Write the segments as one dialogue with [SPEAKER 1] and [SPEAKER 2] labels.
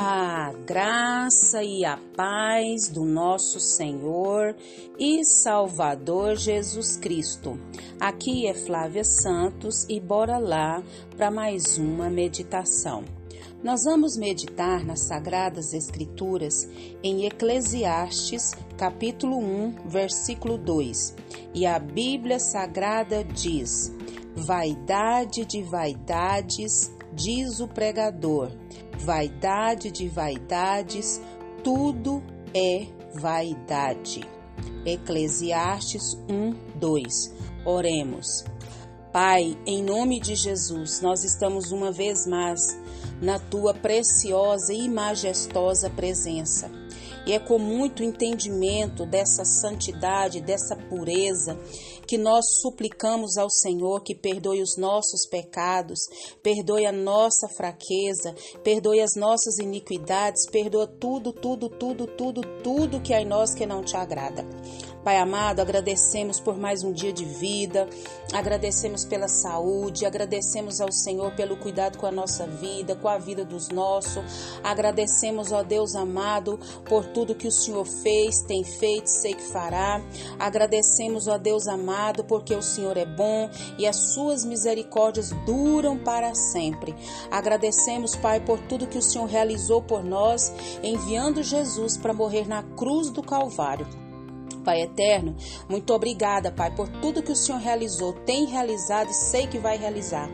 [SPEAKER 1] A graça e a paz do nosso Senhor e Salvador Jesus Cristo. Aqui é Flávia Santos e bora lá para mais uma meditação. Nós vamos meditar nas Sagradas Escrituras em Eclesiastes, capítulo 1, versículo 2. E a Bíblia Sagrada diz: Vaidade de vaidades, diz o pregador vaidade de vaidades, tudo é vaidade. Eclesiastes 1, 2. Oremos. Pai, em nome de Jesus, nós estamos uma vez mais na tua preciosa e majestosa presença. E é com muito entendimento dessa santidade, dessa pureza, que nós suplicamos ao Senhor que perdoe os nossos pecados, perdoe a nossa fraqueza, perdoe as nossas iniquidades, perdoa tudo, tudo, tudo, tudo, tudo que há em nós que não te agrada. Pai amado, agradecemos por mais um dia de vida, agradecemos pela saúde, agradecemos ao Senhor pelo cuidado com a nossa vida, com a vida dos nossos. Agradecemos, ó Deus amado, por tudo que o Senhor fez, tem feito, sei que fará. Agradecemos, ó Deus amado, porque o Senhor é bom e as suas misericórdias duram para sempre. Agradecemos, Pai, por tudo que o Senhor realizou por nós, enviando Jesus para morrer na cruz do Calvário. Pai eterno, muito obrigada, Pai, por tudo que o Senhor realizou, tem realizado e sei que vai realizar.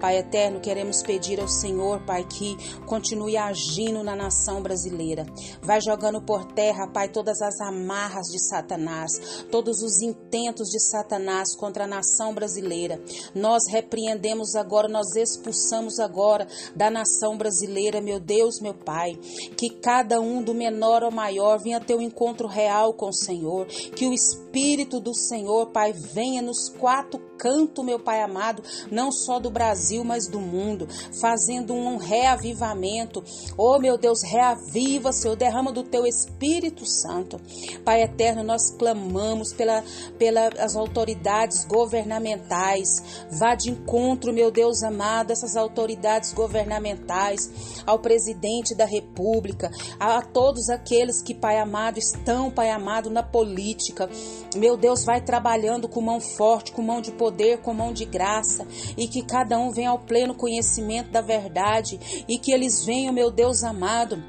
[SPEAKER 1] Pai eterno, queremos pedir ao Senhor, Pai, que continue agindo na nação brasileira. Vai jogando por terra, Pai, todas as amarras de Satanás, todos os intentos de Satanás contra a nação brasileira. Nós repreendemos agora, nós expulsamos agora da nação brasileira, meu Deus, meu Pai, que cada um do menor ao maior venha ter um encontro real com o Senhor, que o Espírito do Senhor, Pai, venha nos quatro cantos, meu Pai amado, não só do Brasil, mas do mundo, fazendo um reavivamento. Oh, meu Deus, reaviva, Senhor, derrama do teu Espírito Santo. Pai eterno, nós clamamos pela, pelas autoridades governamentais. Vá de encontro, meu Deus amado, essas autoridades governamentais, ao presidente da República, a, a todos aqueles que, Pai amado, estão, Pai amado, na política. Meu Deus, vai trabalhando com mão forte, com mão de poder, com mão de graça, e que cada um venha ao pleno conhecimento da verdade, e que eles venham, meu Deus amado,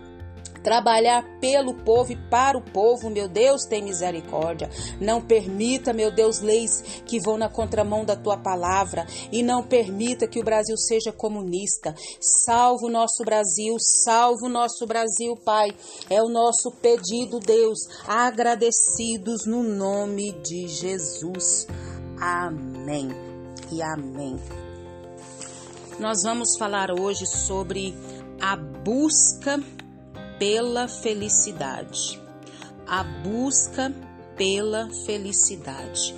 [SPEAKER 1] trabalhar pelo povo e para o povo, meu Deus, tem misericórdia. Não permita, meu Deus, leis que vão na contramão da tua palavra e não permita que o Brasil seja comunista. Salva o nosso Brasil, salva o nosso Brasil, Pai. É o nosso pedido, Deus, agradecidos no nome de Jesus. Amém e amém. Nós vamos falar hoje sobre a busca pela felicidade. A busca pela felicidade.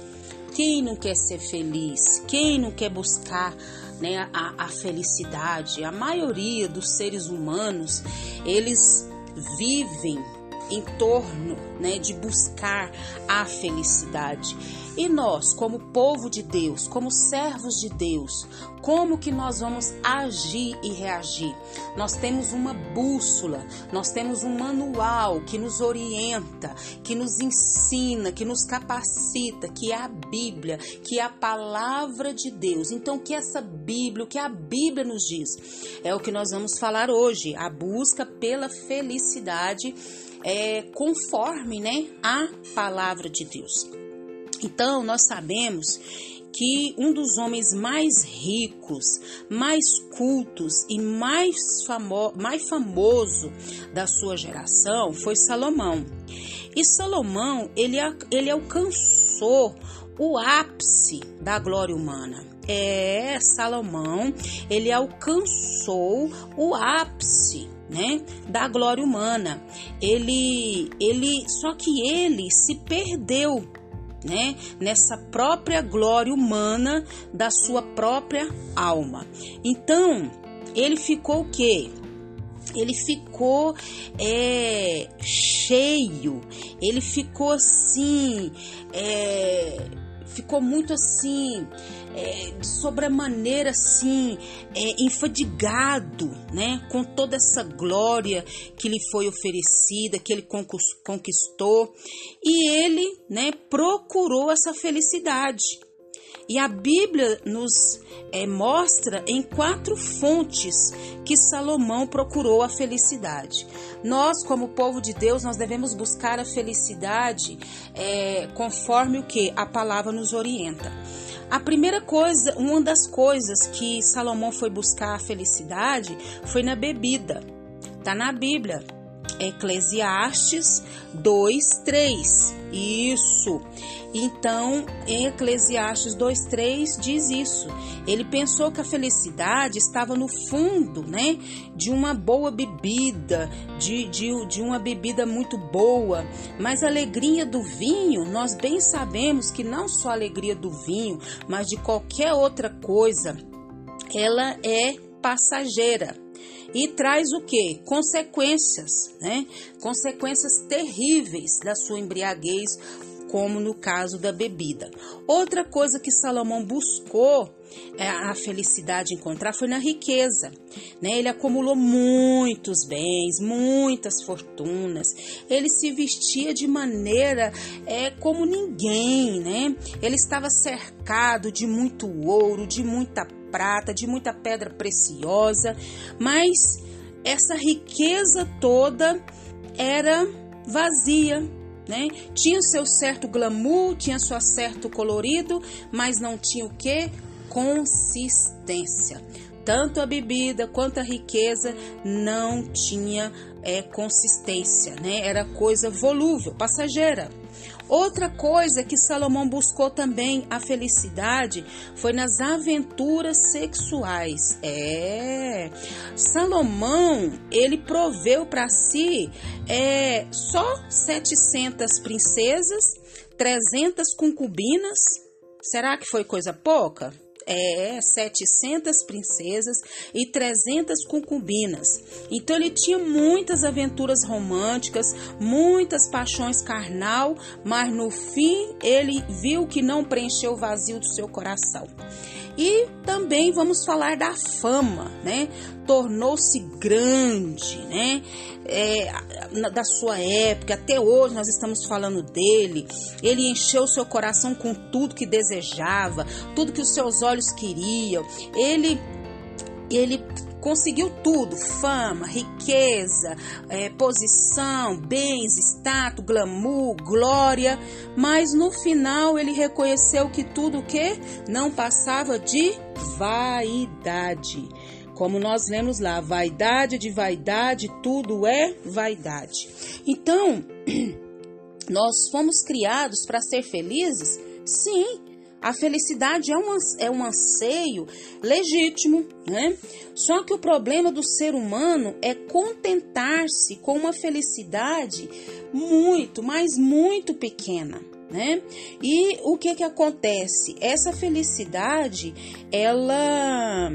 [SPEAKER 1] Quem não quer ser feliz? Quem não quer buscar né, a, a felicidade? A maioria dos seres humanos, eles vivem em torno né, de buscar a felicidade. E nós, como povo de Deus, como servos de Deus, como que nós vamos agir e reagir? Nós temos uma bússola, nós temos um manual que nos orienta, que nos ensina, que nos capacita, que é a Bíblia, que é a palavra de Deus. Então, que essa Bíblia, o que a Bíblia nos diz, é o que nós vamos falar hoje, a busca pela felicidade é, conforme né, a palavra de Deus. Então, nós sabemos que um dos homens mais ricos, mais cultos e mais, famo mais famoso da sua geração foi Salomão. E Salomão, ele, ele alcançou o ápice da glória humana. É, Salomão, ele alcançou o ápice né, da glória humana. Ele, ele, só que ele se perdeu, né, nessa própria glória humana da sua própria alma. Então, ele ficou o quê? Ele ficou é, cheio, ele ficou assim, é, ficou muito assim, é, de sobremaneira assim, é, enfadigado, né, com toda essa glória que lhe foi oferecida, que ele conquistou, e ele, né, procurou essa felicidade. E a Bíblia nos é, mostra em quatro fontes que Salomão procurou a felicidade. Nós, como povo de Deus, nós devemos buscar a felicidade é, conforme o que a palavra nos orienta. A primeira coisa, uma das coisas que Salomão foi buscar a felicidade foi na bebida. Tá na Bíblia. Eclesiastes 2, 3. Isso. Então, em Eclesiastes 2:3 diz isso. Ele pensou que a felicidade estava no fundo, né, de uma boa bebida, de, de, de uma bebida muito boa. Mas a alegria do vinho, nós bem sabemos que não só a alegria do vinho, mas de qualquer outra coisa, ela é passageira e traz o que? Consequências, né? Consequências terríveis da sua embriaguez como no caso da bebida. Outra coisa que Salomão buscou é, a felicidade encontrar foi na riqueza. Né? Ele acumulou muitos bens, muitas fortunas. Ele se vestia de maneira é, como ninguém. Né? Ele estava cercado de muito ouro, de muita prata, de muita pedra preciosa, mas essa riqueza toda era vazia, né? Tinha seu certo glamour, tinha seu certo colorido, mas não tinha o que? Consistência. Tanto a bebida quanto a riqueza não tinha é, consistência, né? Era coisa volúvel, passageira. Outra coisa que Salomão buscou também a felicidade foi nas aventuras sexuais. É, Salomão ele proveu para si é, só 700 princesas, 300 concubinas. Será que foi coisa pouca? É, 700 princesas e 300 concubinas. Então ele tinha muitas aventuras românticas, muitas paixões carnal, mas no fim ele viu que não preencheu o vazio do seu coração. E também vamos falar da fama, né? Tornou-se grande, né? É, da sua época, até hoje nós estamos falando dele. Ele encheu seu coração com tudo que desejava, tudo que os seus olhos queriam. Ele ele conseguiu tudo: fama, riqueza, é, posição, bens, status, glamour, glória. Mas no final ele reconheceu que tudo o que não passava de vaidade. Como nós lemos lá, vaidade de vaidade, tudo é vaidade. Então, nós fomos criados para ser felizes? Sim, a felicidade é um, é um anseio legítimo, né? Só que o problema do ser humano é contentar-se com uma felicidade muito, mas muito pequena. Né? E o que que acontece? Essa felicidade, ela,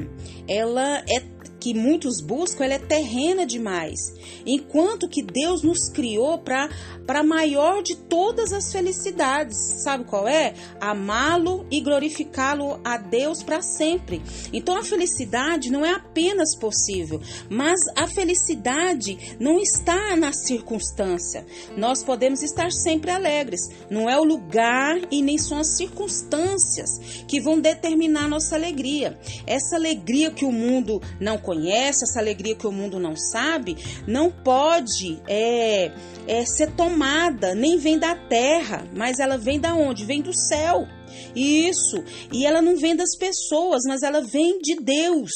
[SPEAKER 1] ela é que muitos buscam, ela é terrena demais. Enquanto que Deus nos criou para para maior de todas as felicidades. Sabe qual é? Amá-lo e glorificá-lo a Deus para sempre. Então a felicidade não é apenas possível, mas a felicidade não está na circunstância. Nós podemos estar sempre alegres. Não é o lugar e nem são as circunstâncias que vão determinar nossa alegria. Essa alegria que o mundo não conhece, essa alegria que o mundo não sabe, não pode é, é, ser tomada, nem vem da terra, mas ela vem da onde? Vem do céu. Isso. E ela não vem das pessoas, mas ela vem de Deus.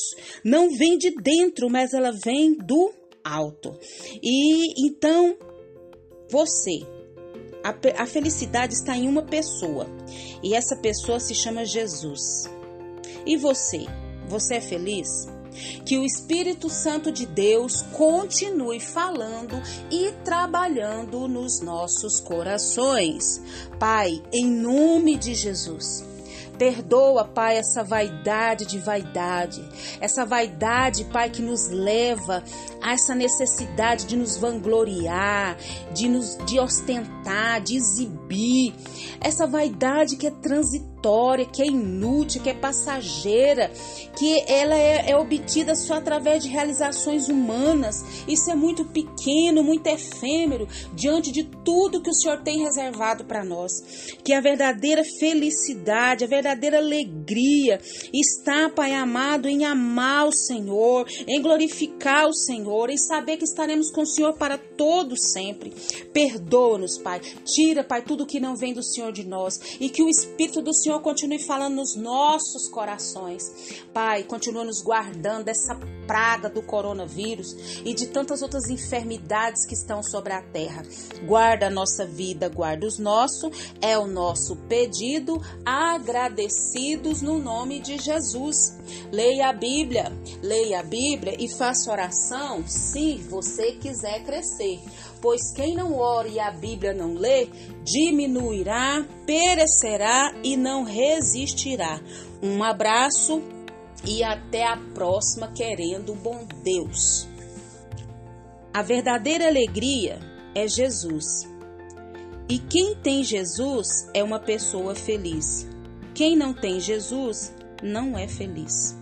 [SPEAKER 1] Não vem de dentro, mas ela vem do alto. E então, você, a, a felicidade está em uma pessoa. E essa pessoa se chama Jesus. E você? Você é feliz? Que o Espírito Santo de Deus continue falando e trabalhando nos nossos corações. Pai, em nome de Jesus. Perdoa, Pai, essa vaidade de vaidade, essa vaidade, Pai, que nos leva a essa necessidade de nos vangloriar, de nos de ostentar, de exibir, essa vaidade que é transitória transitória, que é inútil, que é passageira, que ela é, é obtida só através de realizações humanas. Isso é muito pequeno, muito efêmero diante de tudo que o Senhor tem reservado para nós. Que a verdadeira felicidade, a verdadeira alegria está, Pai amado, em amar o Senhor, em glorificar o Senhor, em saber que estaremos com o Senhor para todo sempre. Perdoa-nos, Pai. Tira, Pai, tudo que não vem do Senhor de nós e que o Espírito do Senhor continue falando nos nossos corações. Pai, continua nos guardando dessa praga do coronavírus e de tantas outras enfermidades que estão sobre a terra. Guarda a nossa vida, guarda os nossos, é o nosso pedido, agradecidos no nome de Jesus. Leia a Bíblia, leia a Bíblia e faça oração se você quiser crescer. Pois quem não ora e a Bíblia não lê, diminuirá, perecerá e não resistirá. Um abraço e até a próxima, querendo bom Deus. A verdadeira alegria é Jesus. E quem tem Jesus é uma pessoa feliz. Quem não tem Jesus não é feliz.